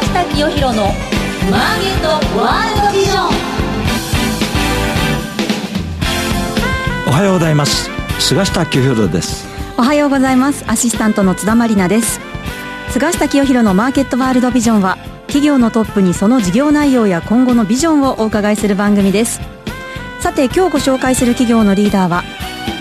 下清弘のマーケットワールドビジョン。おはようございます。菅下清弘です。おはようございます。アシスタントの津田まりなです。菅下清弘のマーケットワールドビジョンは企業のトップにその事業内容や今後のビジョンをお伺いする番組です。さて今日ご紹介する企業のリーダーは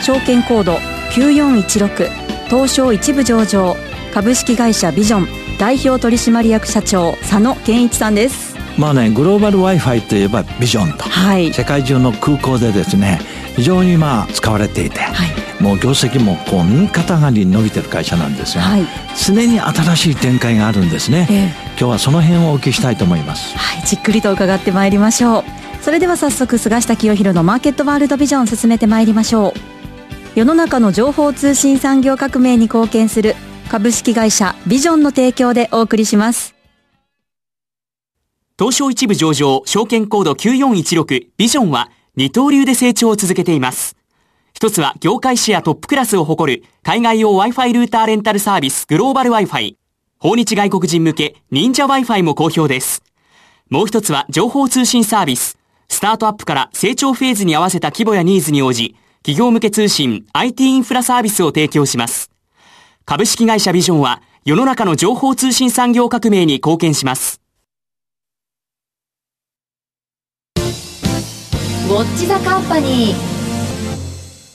証券コード9416東証一部上場株式会社ビジョン代表取締役社長佐野健一さんです。まあねグローバル Wi-Fi といえばビジョンと、はい、世界中の空港でですね非常にまあ使われていて、はい、もう業績もこう右肩上がりに伸びてる会社なんですが、はい、常に新しい展開があるんですね、えー、今日はその辺をお聞きしたいと思います、はい、じっくりと伺ってまいりましょう。それでは早速菅下清弘のマーケットワールドビジョン進めてまいりましょう。世の中の情報通信産業革命に貢献する株式会社ビジョンの提供でお送りします東証一部上場証券コード9416ビジョンは二刀流で成長を続けています。一つは業界シェアトップクラスを誇る海外用 Wi-Fi ルーターレンタルサービスグローバル Wi-Fi。訪日外国人向け忍者 Wi-Fi も好評です。もう一つは情報通信サービス。スタートアップから成長フェーズに合わせた規模やニーズに応じ、企業向け通信 IT インフラサービスを提供します。株式会社ビジョンは世の中の情報通信産業革命に貢献します。ウォッチザカンパニー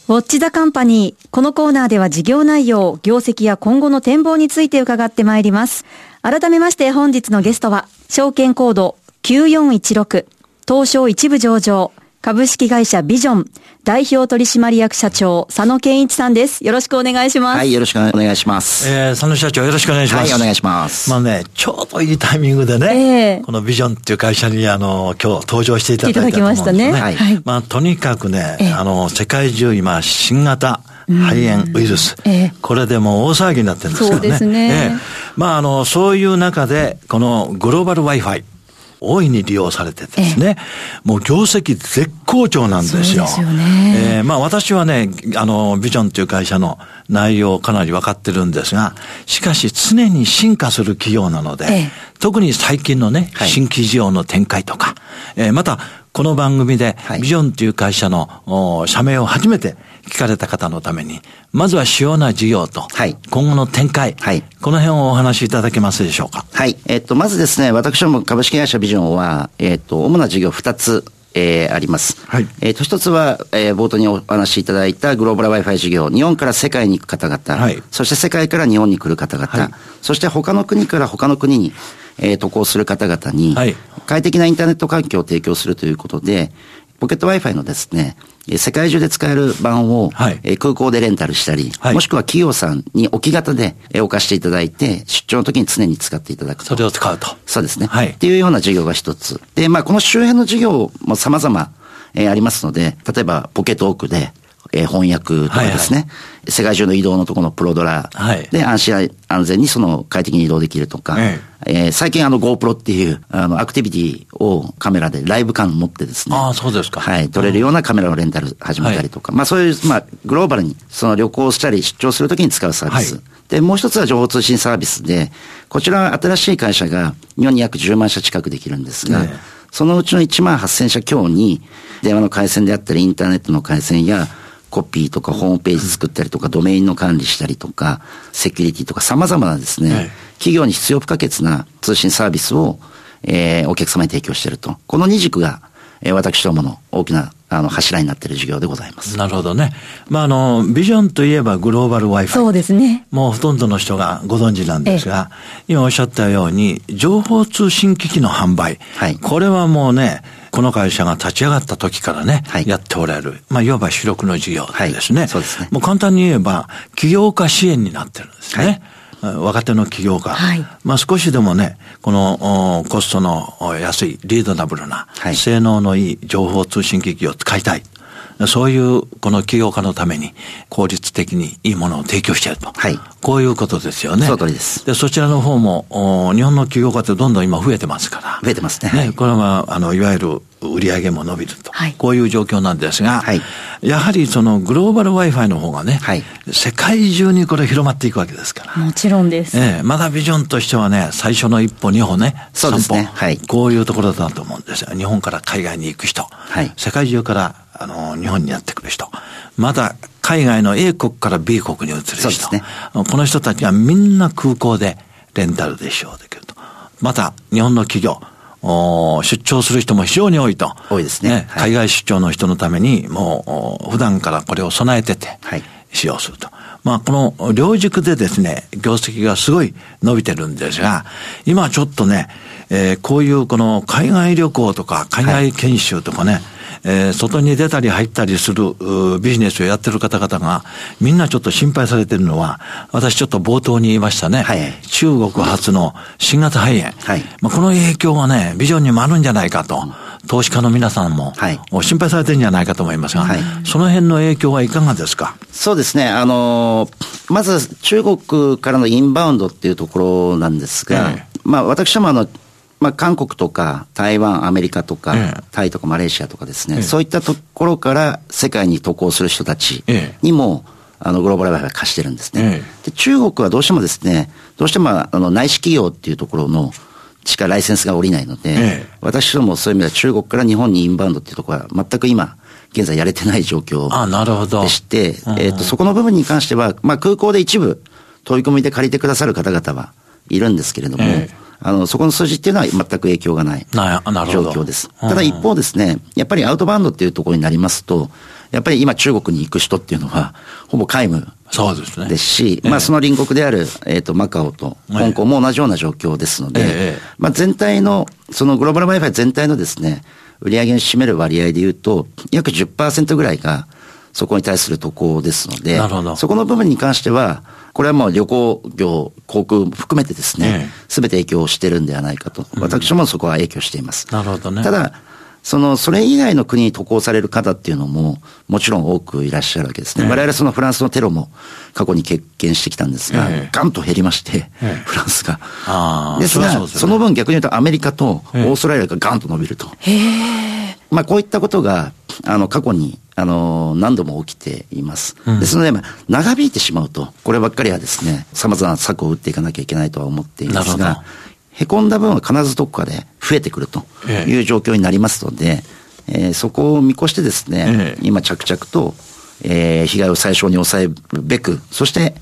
ウォッチザカンパニー。このコーナーでは事業内容、業績や今後の展望について伺ってまいります。改めまして本日のゲストは、証券コード9416、東証一部上場、株式会社ビジョン代表取締役社長佐野健一さんです。よろしくお願いします。はい、よろしくお願いします。えー、佐野社長よろしくお願いします。はい、お願いします。まあね、ちょうどいいタイミングでね、えー、このビジョンっていう会社にあの、今日登場していただいただきましたね。はい。まあとにかくね、えー、あの、世界中今新型、肺炎ウイルス、えー、これでも大騒ぎになってるんですけどね。そうですね。えー、まああの、そういう中で、このグローバル Wi-Fi、大いに利用されてですね、もう業績絶好調なんですよ。そうですよね。えー、まあ私はね、あの、ビジョンという会社の内容をかなり分かってるんですが、しかし常に進化する企業なので、ええ、特に最近のね、新規事業の展開とか、えー、また、この番組で、ビジョンという会社の、社名を初めて聞かれた方のために、まずは主要な事業と、はい、今後の展開、はい、この辺をお話しいただけますでしょうか？はい。えっと、まずですね、私ども株式会社ビジョンは、えっと、主な事業2つ、えー、あります。はい。えっ、と、一つは、えー、冒頭にお話しいただいたグローバル Wi-Fi 事業、日本から世界に行く方々、はい。そして世界から日本に来る方々、はい。そして他の国から他の国に、えー、渡航する方々に、はい。快適なインターネット環境を提供するということで、ポケット Wi-Fi のですね、世界中で使える版を、はい、空港でレンタルしたり、はい、もしくは企業さんに置き型で置かしていただいて、出張の時に常に使っていただくと。それを使うと。そうですね。はい。っていうような事業が一つ。で、まあ、この周辺の事業も様々、えー、ありますので、例えば、ポケットオークで、えー、翻訳とかですね、はいはい、世界中の移動のところのプロドラで安心安全にその快適に移動できるとか、ええー、最近あの GoPro っていうあのアクティビティをカメラでライブ感持ってですね。ああ、そうですか。はい。撮れるようなカメラのレンタル始めたりとか、はい、まあそういう、まあグローバルにその旅行したり出張するときに使うサービス。はいで、もう一つは情報通信サービスで、こちらは新しい会社が日本に約10万社近くできるんですが、そのうちの1万8000社強に電話の回線であったりインターネットの回線やコピーとかホームページ作ったりとか、ドメインの管理したりとか、セキュリティとか様々なですね、はい、企業に必要不可欠な通信サービスを、えー、お客様に提供していると。この二軸が、えー、私どもの大きなあの柱になっている事業でございます。なるほどね。まあ、あの、ビジョンといえばグローバル Wi-Fi。そうですね。もうほとんどの人がご存知なんですが、今おっしゃったように、情報通信機器の販売。はい。これはもうね、この会社が立ち上がった時からね、はい、やっておられる、まあ、いわば主力の事業ですね。はい、そうですね。もう簡単に言えば、起業家支援になってるんですね。はい、若手の起業家。はい、まあ少しでもね、このコストの安い、リードナブルな、性能のいい情報通信機器を使いたい。そういうこの起業家のために効率的にいいものを提供していると。はい。こういうことですよね。その通りです。で、そちらの方も、日本の起業家ってどんどん今増えてますから。増えてますね。ね、これは、あの、いわゆる売り上げも伸びると、はい、こういう状況なんですが、はい、やはりそのグローバル Wi-Fi の方がね、はい、世界中にこれ広まっていくわけですから。もちろんです。ええ、まだビジョンとしてはね、最初の一歩、二歩ね、三歩、ね、はい、こういうところだと思うんですよ。日本から海外に行く人、はい、世界中からあの日本にやってくる人、まだ海外の A 国から B 国に移る人、ね、この人たちはみんな空港でレンタルで使用できると。また、日本の企業、出張する人も非常に多いと。多いですね。ね海外出張の人のために、もう、普段からこれを備えてて、使用すると。まあ、この両軸でですね、業績がすごい伸びてるんですが、今ちょっとね、えー、こういうこの海外旅行とか海外研修とかね、はいえー、外に出たり入ったりするビジネスをやってる方々が、みんなちょっと心配されてるのは、私ちょっと冒頭に言いましたね。はい、中国発の新型肺炎。はい、まあ、この影響がね、ビジョンにもあるんじゃないかと。投資家の皆さんも、はい、心配されてるんじゃないかと思いますが、はい、その辺の影響はいかがですか？そうですね。あのー、まず中国からのインバウンドっていうところなんですが、ええ、まあ私もあの、まあ、韓国とか台湾、アメリカとか、ええ、タイとかマレーシアとかですね、え、そういったところから世界に渡航する人たちにも、あの、グローバルワイファイ貸してるんですね。で、中国はどうしてもですね、どうしてもあの内資企業っていうところのしかライセンスが下りないので、私どもそういう意味では中国から日本にインバウンドっていうところは全く今、現在やれてない状況でして、えっ、と、そこの部分に関しては、まあ空港で一部飛び込みで借りてくださる方々はいるんですけれども、あの、そこの数字っていうのは全く影響がない状況です。ただ一方ですね、やっぱりアウトバウンドっていうところになりますと、やっぱり今中国に行く人っていうのは、ほぼ皆無そうですね。ですし、まあその隣国である、えっ、と、マカオと香港も同じような状況ですので、まあ全体の、そのグローバル Wi-Fi 全体のですね、売上に占める割合で言うと、約10%ぐらいが、そこに対する渡航ですので、そこの部分に関しては、これはもう旅行業、航空含めてですね、す、べ、て影響してるんではないかと。私もそこは影響しています。なるほどね。ただ、その、それ以外の国に渡航される方っていうのも、もちろん多くいらっしゃるわけですね。我々そのフランスのテロも過去に経験してきたんですが、ガンと減りまして、フランスが。ですが、その分逆に言うとアメリカとオーストラリアがガンと伸びると。まあこういったことが、あの、過去にあの、何度も起きています。うん、ですので、まあ、長引いてしまうと、こればっかりはですね、様々な策を打っていかなきゃいけないとは思っていますが、へこんだ分は必ずどこかで増えてくるという状況になりますので、えー、そこを見越してですね、え。今着々と、えー、被害を最小に抑えるべく、そして、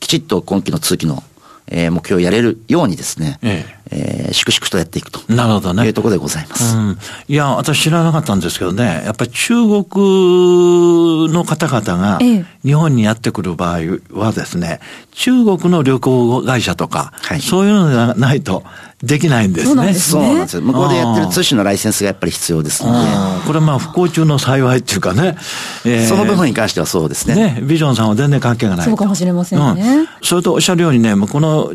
きちっと今期の通期のえー、目標をやれるようにですね、えええー、粛々とやっていくと。なるほどね。いうところでございます。うん。いや、私知らなかったんですけどね、やっぱり中国の方々が日本にやってくる場合はですね、中国の旅行会社とか、はい、そういうのがないと、できないんですね。そうなんです、ね、向こうでやってる通信のライセンスがやっぱり必要ですので。これはまあ不幸中の幸いっていうかね。えー、その部分に関してはそうですね。ね、ビジョンさんは全然関係がない。そうかもしれませんね。うん、それとおっしゃるようにね、この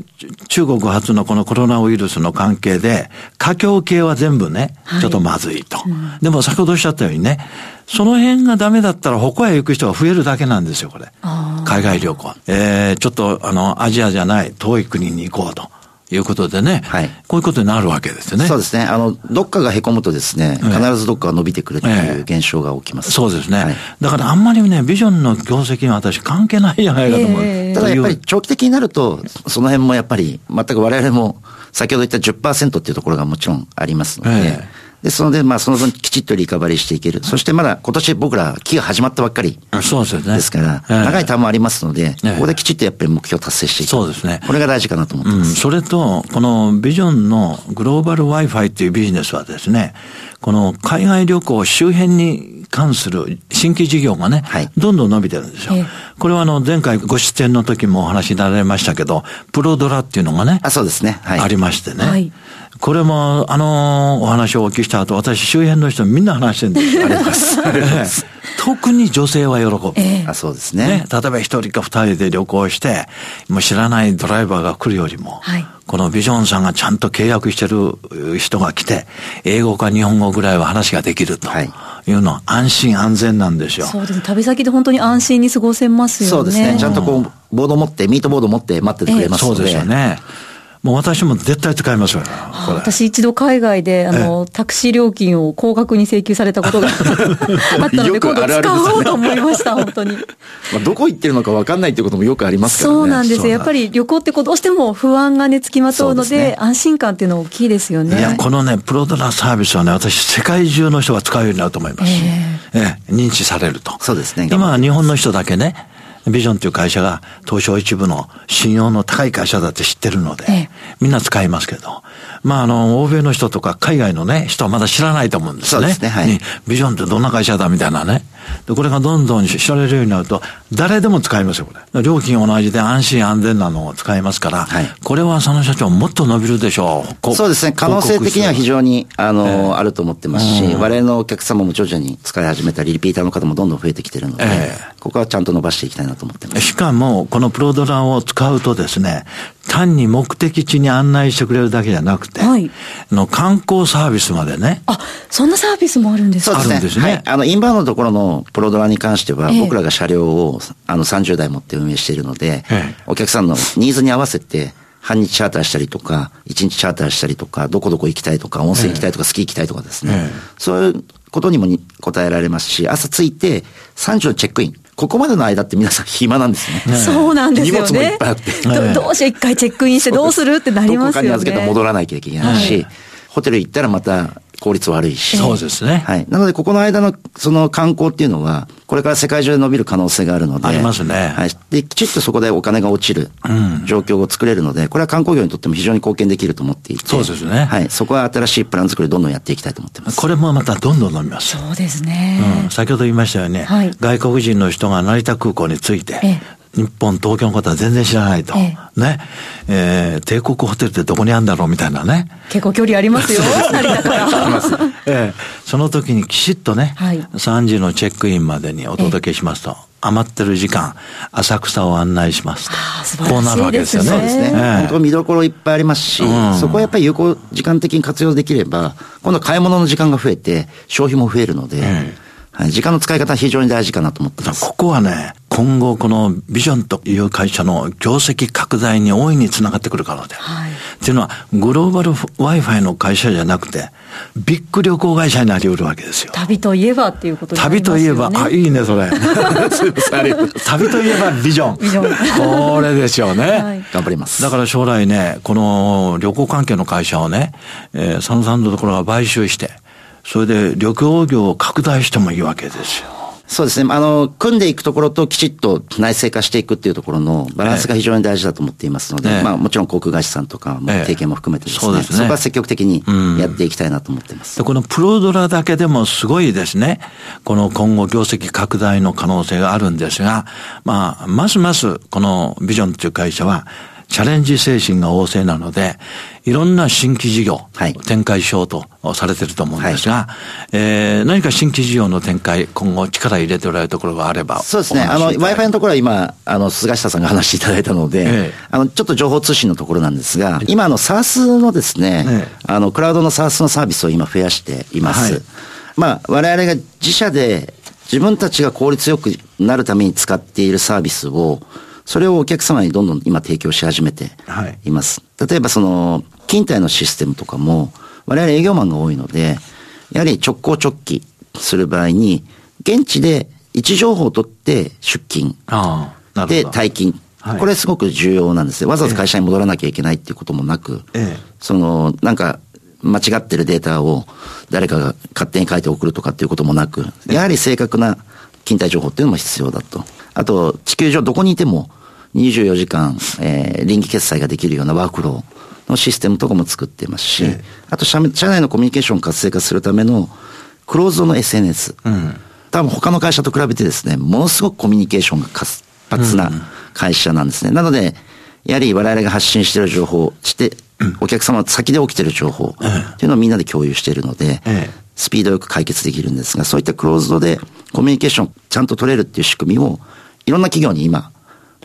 中国発のこのコロナウイルスの関係で、華僑系は全部ね、ちょっとまずいと。はいうん、でも先ほどおっしゃったようにね、その辺がダメだったら他へ行く人が増えるだけなんですよ、これ。海外旅行。えー、ちょっとあの、アジアじゃない遠い国に行こうと。いうことでね、はい、こういうことになるわけですよね。そうですね。あの、どっかが凹むとですね、必ずどっかが伸びてくるっていう現象が起きます。ええ、そうですね、はい、だからあんまりね、ビジョンの業績は私関係ないじゃないかと思う。えー、ただやっぱり長期的になると、その辺もやっぱり、全く我々も、先ほど言った10%っていうところがもちろんありますので、えーですので、まあ、その分きちっとリカバリーしていける。そしてまだ今年僕ら期が始まったばっかり。そうですね。ですから、長いターンもありますので、ここできちっとやっぱり目標達成していく。そうですね。これが大事かなと思ってます。それと、このビジョンのグローバル Wi-Fi っていうビジネスはですね、この海外旅行周辺に関する新規事業がね、はい、どんどん伸びてるんですよ。これはあの前回ご出演の時もお話になられましたけど、プロドラっていうのがね、あそうですね、はい、ありましてね。はいこれも、あのお話をお聞きした後、私周辺の人みんな話してるんです。あります。特に女性は喜ぶ。えー、あそうですね、ね、例えば一人か二人で旅行して、もう知らないドライバーが来るよりも、はい、このビジョンさんがちゃんと契約してる人が来て、英語か日本語ぐらいは話ができると。いうのは安心安全なんですよ。そうですね。旅先で本当に安心に過ごせますよね。そうですね。ちゃんとこう、ボード持って、ミートボード持って待っててくれますので。そうですよね。もう私も絶対使いますよ。私一度海外で、あの、タクシー料金を高額に請求されたことが あったので、今度使おうと思いました、本当に。まあ、どこ行ってるのか分かんないってこともよくありますからね。そうなんですよ。やっぱり旅行ってこうどうしても不安がね、つきまとうので、でね、安心感っていうのは大きいですよね。いや、このね、プロドラサービスはね、私、世界中の人が使うようになると思います。えー、えー、認知されると。そうですね。今は日本の人だけね、ビジョンという会社が東証一部の信用の高い会社だって知ってるので、ええ、みんな使いますけど、まああの、欧米の人とか海外のね、人はまだ知らないと思うんですよね。そうですね、はい。ビジョンってどんな会社だみたいなね。で、これがどんどん知られるようになると、誰でも使いますよ、これ。料金同じで安心安全なのを使いますから、はい、これは佐野社長もっと伸びるでしょう。そうですね。可能性的には非常に、あの、えー、あると思ってますし、我々のお客様も徐々に使い始めたり、リピーターの方もどんどん増えてきてるので、えー、ここはちゃんと伸ばしていきたいなと思ってます。しかも、このプロドラを使うとですね、単に目的地に案内してくれるだけじゃなくて、はい、の観光サービスまでね。あ、そんなサービスもあるんですか？そうですね。はい。あの、インバウンドのところのプロドラに関しては、僕らが車両をあの30台持って運営しているので、お客さんのニーズに合わせて、半日チャーターしたりとか、一日チャーターしたりとか、どこどこ行きたいとか、温泉行きたいとか、スキー行きたいとかですね。そういうことにも答えられますし、朝着いて3時のチェックイン。ここまでの間って皆さん暇なんですね。そうなんですよね。荷物もいっぱいあって。どうしよう一回チェックインしてどうするってなりますよね。どこかに預けて戻らなきゃいけないし、ホテル行ったらまた効率悪いし。そうですね。はい。なので、ここの間の、その観光っていうのは、これから世界中で伸びる可能性があるので。ありますね。はい。で、きちっとそこでお金が落ちる状況を作れるので、これは観光業にとっても非常に貢献できると思っていて。そうですね。はい。そこは新しいプラン作りどんどんやっていきたいと思ってます。これもまたどんどん伸びます。そうですね。うん。先ほど言いましたよね。はい。外国人の人が成田空港に着いて、ええ日本、東京の方は全然知らないと。ええ、ね。えー、帝国ホテルってどこにあるんだろうみたいなね。結構距離ありますよ、成田から。ええ、その時にきちっとね、はい、3時のチェックインまでにお届けしますと。え余ってる時間、浅草を案内しますと。こうなるわけですよね。そうですね。ええ、本当見どころいっぱいありますし、うん、そこはやっぱり有効時間的に活用できれば、今度買い物の時間が増えて、消費も増えるので、えはい、時間の使い方は非常に大事かなと思ってます。ここはね、今後このビジョンという会社の業績拡大に大いにつながってくるからで。はい、っていうのは、グローバル Wi-Fi の会社じゃなくて、ビッグ旅行会社になりうるわけですよ。旅といえばっていうことになりますよね。旅といえば、あ、いいね、それ。旅といえばビジョン。ビジョン。これですよね、はい。頑張ります。だから将来ね、この旅行関係の会社をね、えー、佐野さんのところが買収して、それで旅行業を拡大してもいいわけですよ。そうですね。あの、組んでいくところときちっと内製化していくっていうところのバランスが非常に大事だと思っていますので、ええ、まあもちろん航空会社さんとかも提携も含めてですね、え、そうですね。そこは積極的にやっていきたいなと思っています。うん、このプロドラだけでもすごいですね、この今後業績拡大の可能性があるんですが、まあ、ますますこのビジョンという会社は、チャレンジ精神が旺盛なので、いろんな新規事業、はい、展開しようとされてると思うんですが、はい、えー、何か新規事業の展開、今後力入れておられるところがあれば。そうですね。あの、Wi-Fi のところは今、あの、菅下さんが話していただいたので、ええ、あの、ちょっと情報通信のところなんですが、今、あの、SARS のですね、え、あの、クラウドの SARS のサービスを今増やしています。はい、まあ、我々が自社で自分たちが効率よくなるために使っているサービスを、それをお客様にどんどん今提供し始めています。はい、例えばその、勤怠のシステムとかも、我々営業マンが多いので、やはり直行直帰する場合に、現地で位置情報を取って出勤。で、退勤。はい、これすごく重要なんですよ。わざわざ会社に戻らなきゃいけないっていうこともなく、ええ、その、なんか、間違ってるデータを誰かが勝手に書いて送るとかっていうこともなく、やはり正確な勤怠情報っていうのも必要だと。あと、地球上どこにいても24時間、えー、臨機決済ができるようなワークローのシステムとかも作っていますし、えあと社社内のコミュニケーションを活性化するためのクローズドの SNS。うん、多分他の会社と比べてですね、ものすごくコミュニケーションが活発な会社なんですね。うん、なので、やはり我々が発信している情報、して、お客様先で起きている情報っていうのをみんなで共有しているので、スピードよく解決できるんですが、そういったクローズドでコミュニケーションちゃんと取れるっていう仕組みを、いろんな企業に今、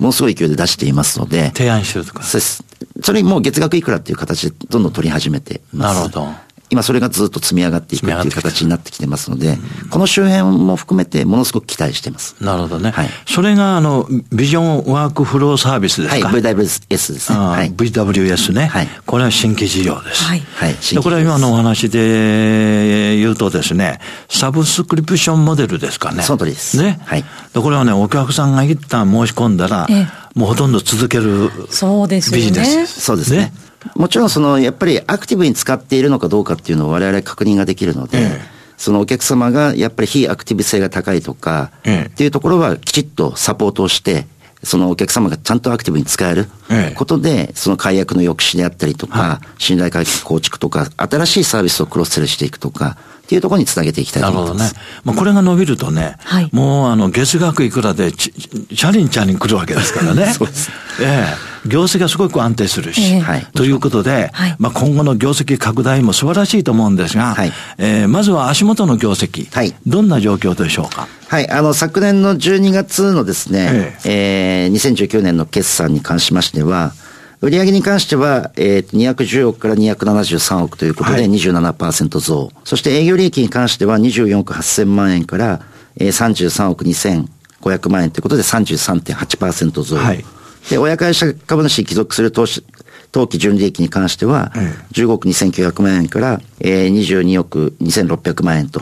ものすごい勢いで出していますので。提案してるとか。そうです。それにもう月額いくらっていう形でどんどん取り始めてなるほど。今それがずっと積み上がっていくっていう形になってきてますので、この周辺も含めてものすごく期待してます。なるほどね。はい。それが、あの、ビジョンワークフローサービスですか？はい、VWS ですね。はい、VWS ね。はい。これは新規事業です。はい。はい。これは今のお話で言うとですね、サブスクリプションモデルですかね。その通りです。ね。はい。これはね、お客さんが一旦申し込んだら、ええもうほとんど続けるそうですビジネス。そうですね。もちろんその、やっぱりアクティブに使っているのかどうかっていうのを我々確認ができるので、ええ、そのお客様がやっぱり非アクティブ性が高いとか、え、っていうところはきちっとサポートをして、そのお客様がちゃんとアクティブに使えることで、その解約の抑止であったりとか、信頼回復構築とか、新しいサービスをクロスセルしていくとか、っていうところにつなげていきたいと思います。なるほどね。まあ、これが伸びるとね、はい、もうあの月額いくらでチャリンチャリン来るわけですからね。そうです。ええ業績がすごく安定するし、えー、ということで、はい、まあ今後の業績拡大も素晴らしいと思うんですが、はい、えー、まずは足元の業績、はい、どんな状況でしょうか？はい、あの、昨年の12月のですね、えー、えー、2019年の決算に関しましては、売上に関しては、えー、210億から273億ということで27%増、はい、そして営業利益に関しては24億8000万円から、えー、33億2500万円ということで33.8%増。はい、で、親会社株主に帰属する投資、当期純利益に関しては、15億2900万円から、えー、22億2600万円と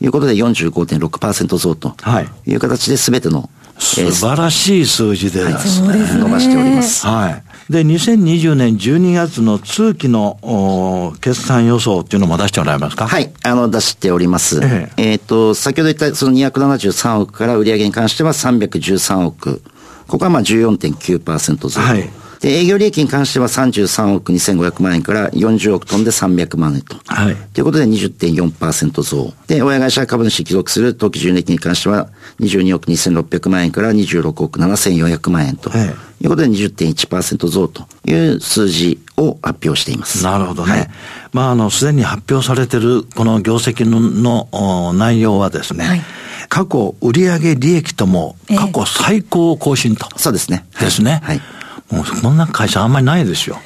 い。うことで45.6%増とい。う形で全ての、素晴らしい数字で、はい、伸ばしております。はい。で、2020年12月の通期の決算予想っていうのも出してもらえますか？はい、あの、出しております。えええー、と、先ほど言ったその273億から売上に関しては313億。ここはまあ14.9%増。はい。で、営業利益に関しては33億2500万円から40億飛んで300万円と。はい。ということで20.4%増。で、親会社株主帰属する当期純利益に関しては22億2600万円から26億7400万円と。はい。いうことで20.1%増という数字を発表しています。なるほどね。はい、まあ、あの、すでに発表されているこの業績のの内容はですね、はい過去売上利益とも過去最高更新と、えー、そうですね。ですね。はい。もうそんな会社あんまりないですよ。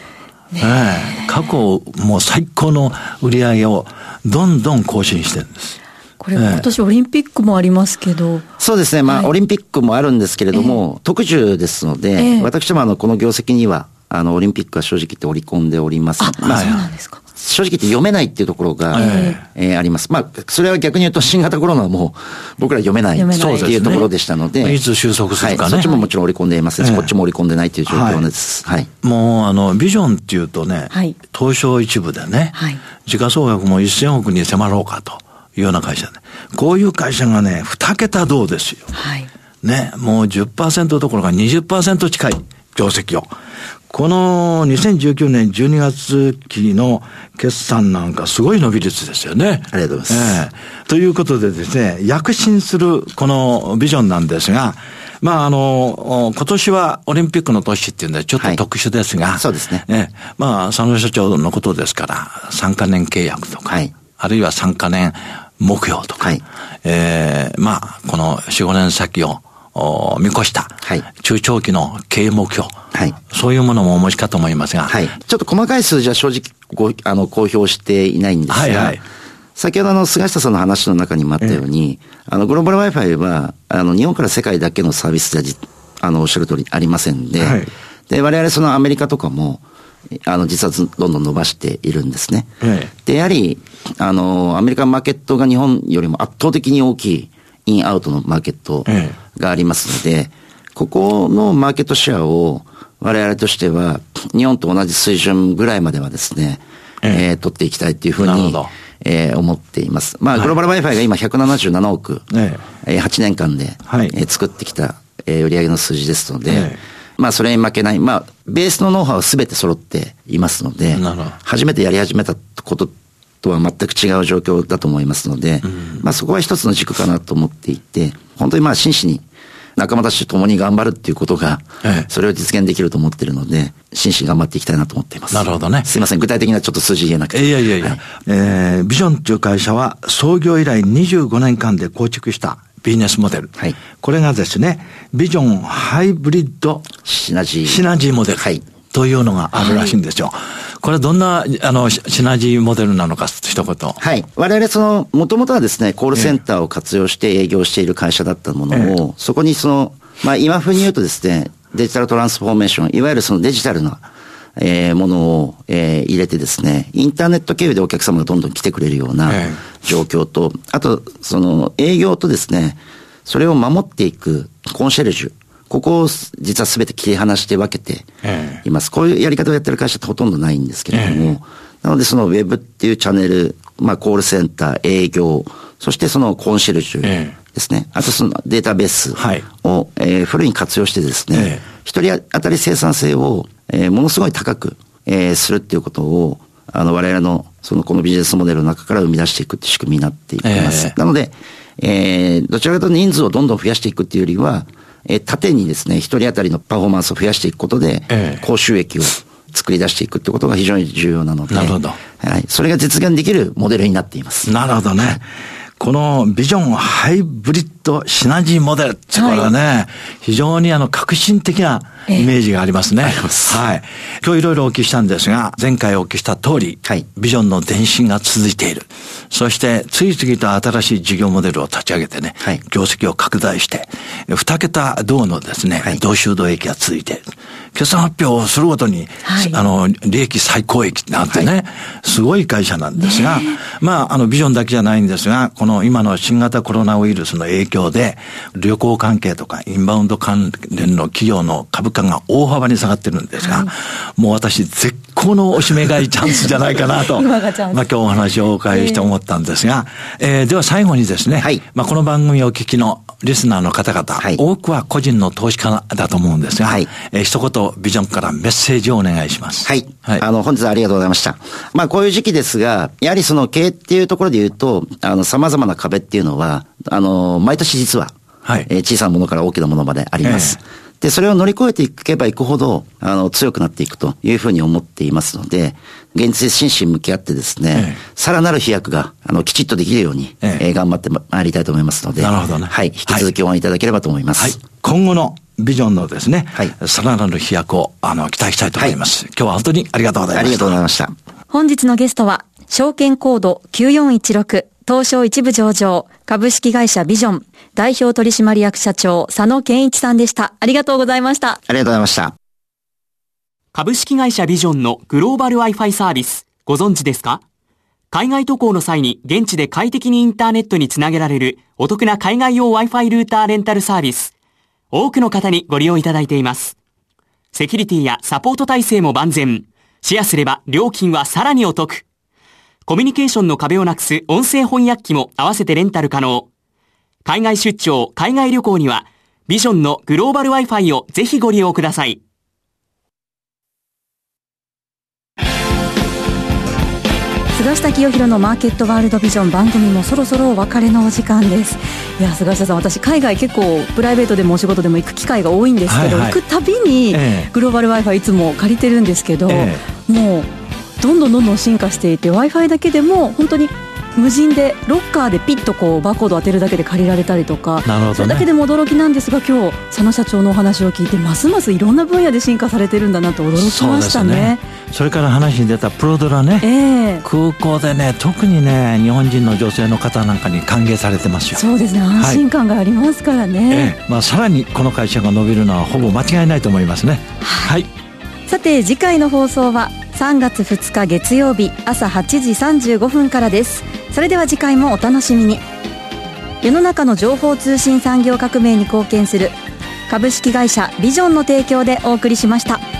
ねえ過去もう最高の売り上げをどんどん更新してるんです。これ、今年オリンピックもありますけど。そうですね。まあ、はい、オリンピックもあるんですけれども、えー、特需ですので、えー、私もあの、この業績には、あの、オリンピックは正直言って織り込んでおります。あ、まあ、そうなんですか。正直言って読めないっていうところが、ええー、あります。まあ、それは逆に言うと新型コロナはもう僕ら読めないっていうところでしたので、ね、いつ収束するかね、はい、そっちももちろん織り込んでいますし、えー、こっちも織り込んでないという状況です。はい。もう、あの、ビジョンっていうとね、はい、東証一部でね、はい、時価総額も1000億に迫ろうかというような会社で、こういう会社がね、2桁どうですよ。はい。ね、もう10%どころか20%近い業績を。この2019年12月期の決算なんかすごい伸び率ですよね。ありがとうございます。えー、ということでですね、躍進するこのビジョンなんですが、まあ、あの、今年はオリンピックの年っていうんでちょっと特殊ですが、はい、そうですね。えまあ、佐野社長のことですから、3カ年契約とか、はい、あるいは3カ年目標とか、はい、えー、まあ、この4、5年先を見越した、はい、中長期の経営目標、はい、そういうものもお持ちかと思いますが、はい、ちょっと細かい数字は正直ごあの公表していないんですが、はいはい、先ほどあの菅下さんの話の中にもあったように、えー、あのグローバル Wi-Fi はあの日本から世界だけのサービスであのおっしゃる通りありませんで、はい、で我々そのアメリカとかもあの、実はどんどん伸ばしているんですね。で、やはり、あの、アメリカンマーケットが日本よりも圧倒的に大きいインアウトのマーケットがありますので、ここのマーケットシェアを我々としては、日本と同じ水準ぐらいまではですね、えー、取っていきたいっていうふうに、えー、思っています。まあ、グローバル Wi-Fi が今177億、ええ。ー、8年間で、はい、えー、作ってきた、えー、売上の数字ですので、えまあ、それに負けない、まあ、ベースのノウハウは全て揃っていますので、初めてやり始めたこととは全く違う状況だと思いますので、うん、まあそこは一つの軸かなと思っていて、本当にまあ真摯に仲間たちと共に頑張るっていうことが、それを実現できると思ってるので、真摯に頑張っていきたいなと思っています。なるほどね。すいません、具体的なちょっと数字言えなくて。いやいやいや、はい、えー、ビジョンという会社は創業以来25年間で構築したビジネスモデル。はい。これがですね、ビジョンハイブリッドシナジー。シナジーモデル。はい。というのがあるらしいんですよ。はいこれはどんな、あの、シナジーモデルなのか、一言。はい。我々、その、もともとはですね、コールセンターを活用して営業している会社だったものを、えー、そこにその、まあ、今風に言うとですね、デジタルトランスフォーメーション、いわゆるそのデジタルな、えー、ものを、えー、入れてですね、インターネット経由でお客様がどんどん来てくれるような状況と、あと、その営業とですね、それを守っていくコンシェルジュ。ここを実は全て切り離して分けています。こういうやり方をやってる会社ってほとんどないんですけれども、なのでそのウェブっていうチャンネル、まあコールセンター、営業、そしてそのコンシェルジュですね。あとそのデータベースを、はい、えー、フルに活用してですね、一、人当たり生産性を、えー、ものすごい高く、えー、するっていうことを、あの我々のそのこのビジネスモデルの中から生み出していくって仕組みになっていきます。なので、えー、どちらかというと人数をどんどん増やしていくっていうよりは、えー、縦にですね、一人当たりのパフォーマンスを増やしていくことで、高収益を作り出していくってことが非常に重要なので、なるほど。はい。それが実現できるモデルになっています。なるほどね。このビジョンハイブリッドシナジーモデルってこれはね、はい、非常にあの革新的なイメージがありますね。えー、はい。今日いろいろお聞きしたんですが、前回お聞きした通り、はい、ビジョンの前進が続いている。そして次々と新しい事業モデルを立ち上げてね、はい、業績を拡大して、二桁銅のですね、はい、同収益が続いている。決算発表をするごとに、はい、あの、利益最高益なんてね、はい、すごい会社なんですが、まあ、あの、ビジョンだけじゃないんですが、この今の新型コロナウイルスの影響で、旅行関係とかインバウンド関連の企業の株価が大幅に下がってるんですが、はい、もう私、絶好のおしめ買いチャンスじゃないかなと、まあ今日お話をお伺いして思ったんですが、えー、では最後にですね、はい、まあこの番組をお聞きのリスナーの方々、はい、多くは個人の投資家だと思うんですが、はい、えー、一言ビジョンからメッセージをお願いします。はい。はい、あの、本日はありがとうございました。まあ、こういう時期ですが、やはりその経営っていうところで言うと、あの、様々な壁っていうのは、あの、毎年実は、はい、えー、小さなものから大きなものまであります。えーで、それを乗り越えていけばいくほど、あの、強くなっていくというふうに思っていますので、現実真摯に向き合ってですね、ええ、さらなる飛躍が、あの、きちっとできるように、ええ頑張ってまいりたいと思いますので、なるほどね。はい、引き続き応援いただければと思います。はい、今後のビジョンのですね、はい、さらなる飛躍を、あの、期待したいと思います。はい、今日は本当にありがとうございました。ありがとうございました。本日のゲストは、証券コード9416、東証一部上場、株式会社ビジョン、代表取締役社長、佐野健一さんでした。ありがとうございました。ありがとうございました。株式会社ビジョンのグローバル Wi-Fi サービス、ご存知ですか？海外渡航の際に現地で快適にインターネットにつなげられるお得な海外用 Wi-Fi ルーターレンタルサービス。多くの方にご利用いただいています。セキュリティやサポート体制も万全。シェアすれば料金はさらにお得。コミュニケーションの壁をなくす音声翻訳機も合わせてレンタル可能。海外出張、海外旅行には、ビジョンのグローバル Wi-Fi をぜひご利用ください。菅下清弘のマーケットワールドビジョン番組もそろそろお別れのお時間ですいや菅下さん私海外結構プライベートでもお仕事でも行く機会が多いんですけど、はいはい、行くたびにグローバル Wi-Fi いつも借りてるんですけど、ええ、もうどんどんどんどん進化していて w i f i だけでも本当に無人でロッカーでピッとこうバーコード当てるだけで借りられたりとか、ね、それだけでも驚きなんですが今日佐野社長のお話を聞いてますますいろんな分野で進化されてるんだなと驚きましたね。それから話に出たプロドラね、えー、空港でね特にね日本人の女性の方なんかに歓迎されてますよ。そうですね安心感がありますからね、はいえ。ー、まあ、さらにこの会社が伸びるのはほぼ間違いないと思いますね。はい、さて次回の放送は3月2日月曜日朝8時35分からですそれでは次回もお楽しみに世の中の情報通信産業革命に貢献する株式会社ビジョンの提供でお送りしました。